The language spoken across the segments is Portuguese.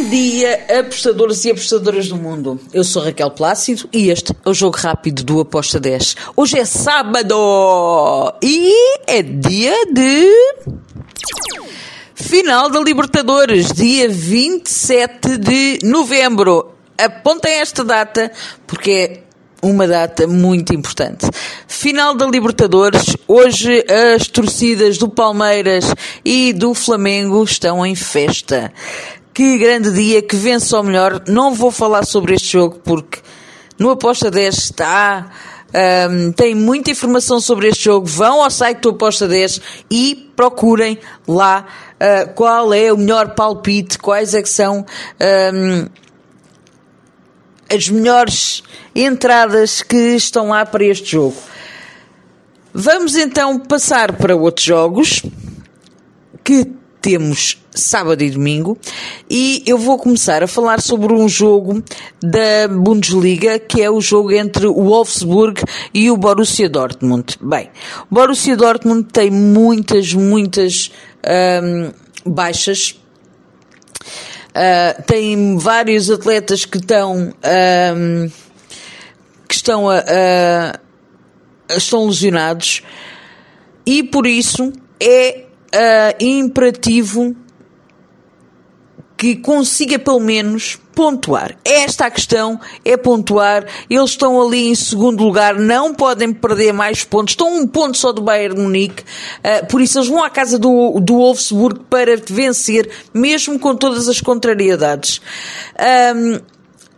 Bom dia, apostadores e apostadoras do mundo. Eu sou Raquel Plácido e este é o Jogo Rápido do Aposta 10. Hoje é sábado e é dia de. Final da Libertadores, dia 27 de novembro. Apontem esta data porque é uma data muito importante. Final da Libertadores, hoje as torcidas do Palmeiras e do Flamengo estão em festa. Que grande dia, que vence ao melhor. Não vou falar sobre este jogo porque no Aposta 10 está. Um, tem muita informação sobre este jogo. Vão ao site do Aposta 10 e procurem lá uh, qual é o melhor palpite, quais é que são um, as melhores entradas que estão lá para este jogo. Vamos então passar para outros jogos que temos sábado e domingo e eu vou começar a falar sobre um jogo da Bundesliga que é o jogo entre o Wolfsburg e o Borussia Dortmund. Bem, o Borussia Dortmund tem muitas, muitas hum, baixas. Uh, tem vários atletas que estão hum, que estão a, a, estão lesionados e por isso é uh, imperativo que consiga pelo menos pontuar. Esta a questão é pontuar. Eles estão ali em segundo lugar, não podem perder mais pontos. Estão um ponto só do Bayern Munique, uh, por isso eles vão à casa do, do Wolfsburg para vencer, mesmo com todas as contrariedades. Um,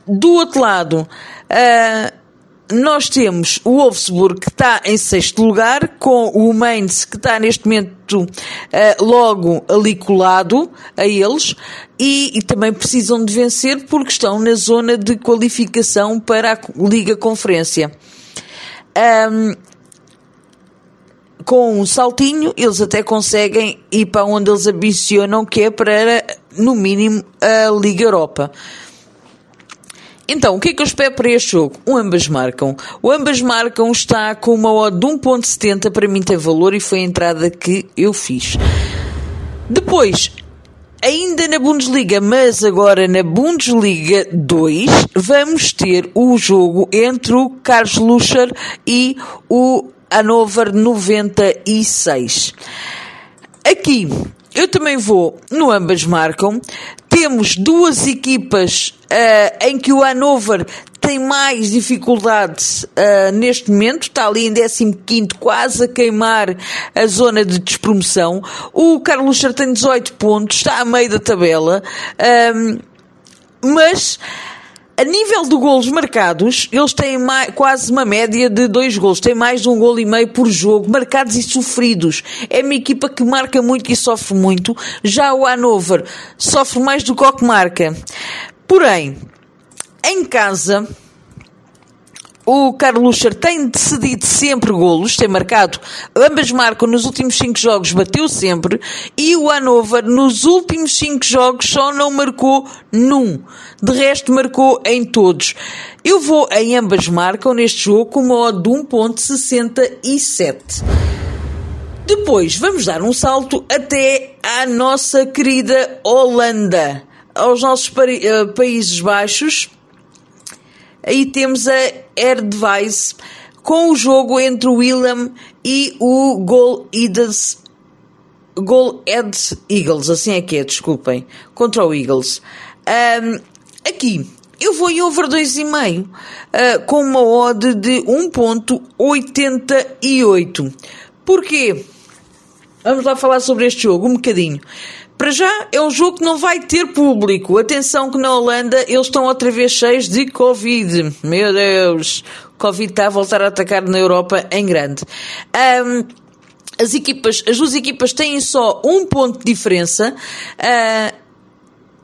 do outro lado, uh, nós temos o Wolfsburg que está em sexto lugar, com o Mainz que está neste momento uh, logo ali colado a eles e, e, também precisam de vencer porque estão na zona de qualificação para a Liga Conferência. Um, com um saltinho, eles até conseguem ir para onde eles ambicionam, que é para, no mínimo, a Liga Europa. Então, o que é que eu espero para este jogo? O ambas marcam. O ambas marcam está com uma odd de 1.70, para mim tem valor e foi a entrada que eu fiz. Depois, ainda na Bundesliga, mas agora na Bundesliga 2, vamos ter o jogo entre o Carlos Lucher e o Hannover 96. Aqui, eu também vou no ambas marcam. Temos duas equipas uh, em que o Hannover tem mais dificuldades uh, neste momento, está ali em 15 quase a queimar a zona de despromoção. O Carlos Lucher tem 18 pontos, está a meio da tabela, um, mas a nível de golos marcados, eles têm mais, quase uma média de dois golos. Tem mais de um golo e meio por jogo, marcados e sofridos. É uma equipa que marca muito e sofre muito. Já o Hanover sofre mais do que o que marca. Porém, em casa, o Carlos tem decidido sempre golos, tem marcado, ambas marcam nos últimos 5 jogos, bateu sempre, e o Hannover nos últimos 5 jogos só não marcou num. De resto, marcou em todos. Eu vou em ambas marcam neste jogo com uma odd de 1.67. Depois, vamos dar um salto até à nossa querida Holanda, aos nossos uh, Países Baixos, Aí temos a Erdweis com o jogo entre o Willem e o Gol Eagles. Gol Ed Eagles, assim é que é, desculpem, contra o Eagles. Um, aqui, eu vou em over 2,5 uh, com uma odd de 1.88. Porquê? Vamos lá falar sobre este jogo um bocadinho. Para já é um jogo que não vai ter público. Atenção que na Holanda eles estão outra vez cheios de Covid. Meu Deus, Covid está a voltar a atacar na Europa em grande. Um, as equipas, as duas equipas têm só um ponto de diferença uh,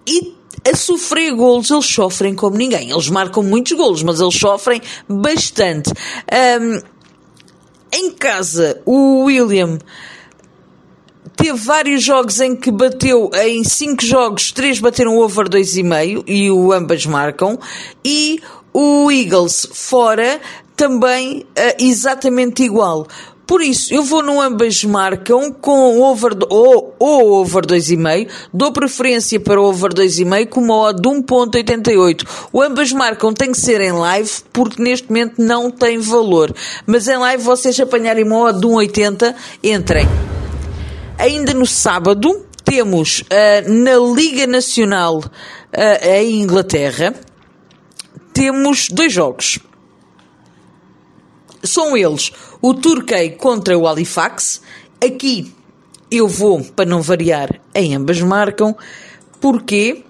e a sofrer golos eles sofrem como ninguém. Eles marcam muitos golos, mas eles sofrem bastante. Um, em casa, o William teve vários jogos em que bateu, em 5 jogos, 3 bateram over 2,5 e o ambas marcam. E o Eagles fora também uh, exatamente igual. Por isso, eu vou no ambas marcam com over, ou ou over 2,5. Dou preferência para o over 2,5 com uma odd de 1.88. O ambas marcam tem que ser em live porque neste momento não tem valor. Mas em live vocês apanharem uma odd de 1.80, entrem. Ainda no sábado temos uh, na Liga Nacional uh, em Inglaterra temos dois jogos. São eles o Turkey contra o Halifax. Aqui eu vou, para não variar, em ambas marcam. Porquê?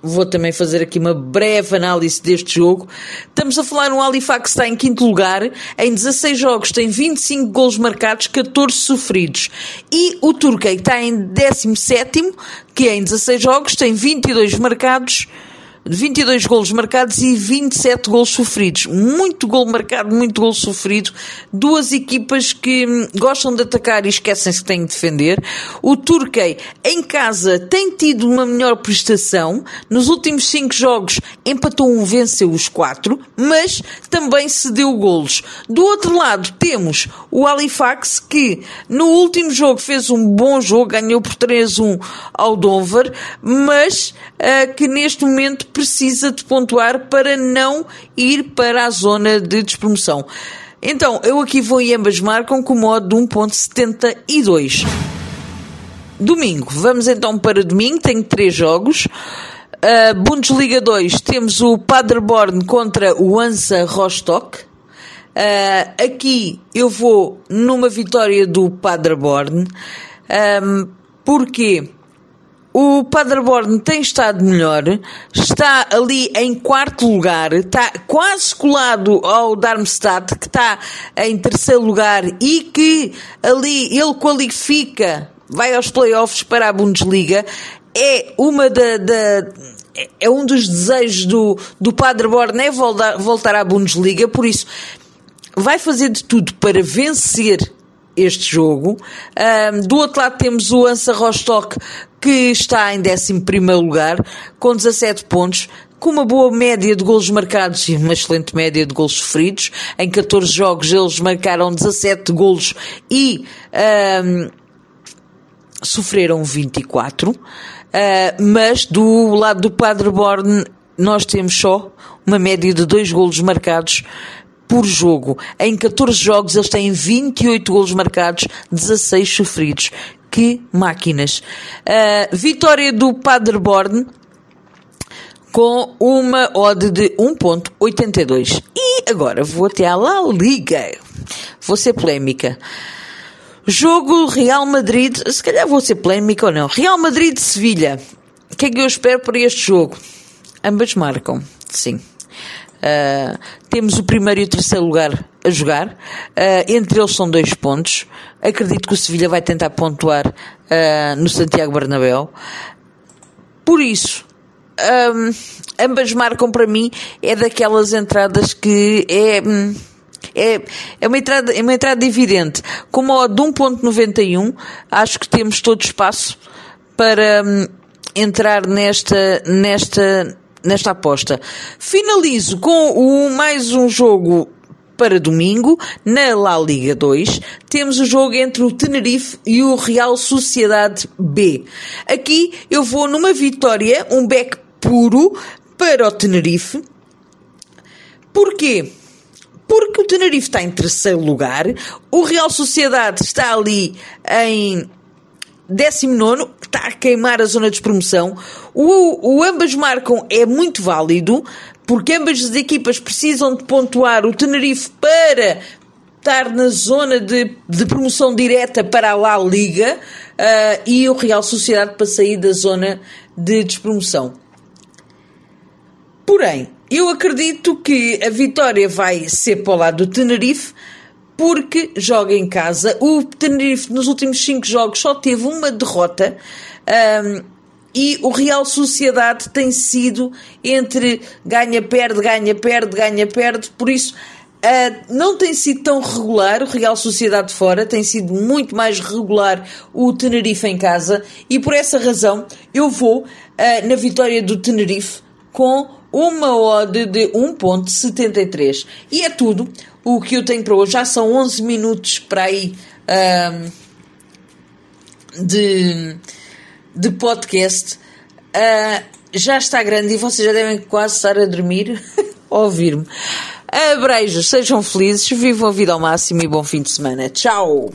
Vou também fazer aqui uma breve análise deste jogo. Estamos a falar no Halifax está em quinto lugar, em 16 jogos tem 25 gols marcados, 14 sofridos. E o Turkey está em 17, que em 16 jogos tem 22 marcados, 22 golos marcados e 27 golos sofridos. Muito gol marcado, muito gol sofrido. Duas equipas que hum, gostam de atacar e esquecem-se que têm de defender. O Turkey, em casa, tem tido uma melhor prestação. Nos últimos 5 jogos, empatou um, venceu os 4, mas também se deu golos. Do outro lado, temos o Halifax, que no último jogo fez um bom jogo, ganhou por 3-1 ao Dover, mas uh, que neste momento precisa de pontuar para não ir para a zona de despromoção. Então, eu aqui vou e ambas marcam com modo de 1.72. Domingo, vamos então para domingo, tenho três jogos. Uh, Bundesliga 2, temos o Paderborn contra o Hansa Rostock. Uh, aqui eu vou numa vitória do Paderborn. Um, porquê? O Paderborn tem estado melhor, está ali em quarto lugar, está quase colado ao Darmstadt, que está em terceiro lugar e que ali ele qualifica, vai aos playoffs para a Bundesliga. É uma da, da é um dos desejos do, do Paderborn é voltar, voltar à Bundesliga, por isso vai fazer de tudo para vencer este jogo. Um, do outro lado temos o Ansa Rostock, que está em 11 lugar, com 17 pontos, com uma boa média de golos marcados e uma excelente média de golos sofridos. Em 14 jogos eles marcaram 17 golos e um, sofreram 24. Uh, mas do lado do Paderborn nós temos só uma média de 2 golos marcados por jogo. Em 14 jogos eles têm 28 golos marcados, 16 sofridos. Que máquinas. Uh, vitória do Paderborn com uma odd de 1.82. E agora vou até à La Liga. Vou ser polémica. Jogo Real Madrid, se calhar vou ser polémica ou não. Real Madrid-Sevilha. O que é que eu espero para este jogo? Ambas marcam, sim. Uh, temos o primeiro e o terceiro lugar a jogar. Uh, entre eles são dois pontos. Acredito que o Sevilha vai tentar pontuar uh, no Santiago Bernabéu. Por isso, um, ambas marcam para mim é daquelas entradas que é. É, é, uma entrada, é uma entrada evidente. Com uma odd de 1.91, acho que temos todo espaço para um, entrar nesta, nesta, nesta aposta. Finalizo com o, mais um jogo para domingo, na La Liga 2, temos o jogo entre o Tenerife e o Real Sociedade B. Aqui eu vou numa vitória, um back puro para o Tenerife. Porquê? Porque o Tenerife está em terceiro lugar, o Real Sociedade está ali em 19 está a queimar a zona de promoção. O, o ambas marcam é muito válido, porque ambas as equipas precisam de pontuar o Tenerife para estar na zona de, de promoção direta para a La Liga uh, e o Real Sociedade para sair da zona de despromoção. Porém, eu acredito que a vitória vai ser para o lado do Tenerife porque joga em casa. O Tenerife nos últimos cinco jogos só teve uma derrota. Um, e o Real Sociedade tem sido entre ganha, perde, ganha, perde, ganha, perde, por isso uh, não tem sido tão regular o Real Sociedade fora, tem sido muito mais regular o Tenerife em casa e por essa razão eu vou uh, na vitória do Tenerife com uma odd de 1.73 e é tudo o que eu tenho para hoje. Já são 11 minutos para aí. Um, de, de podcast uh, já está grande e vocês já devem quase estar a dormir ouvir-me. Abreijos, sejam felizes, vivam a vida ao máximo e bom fim de semana. Tchau!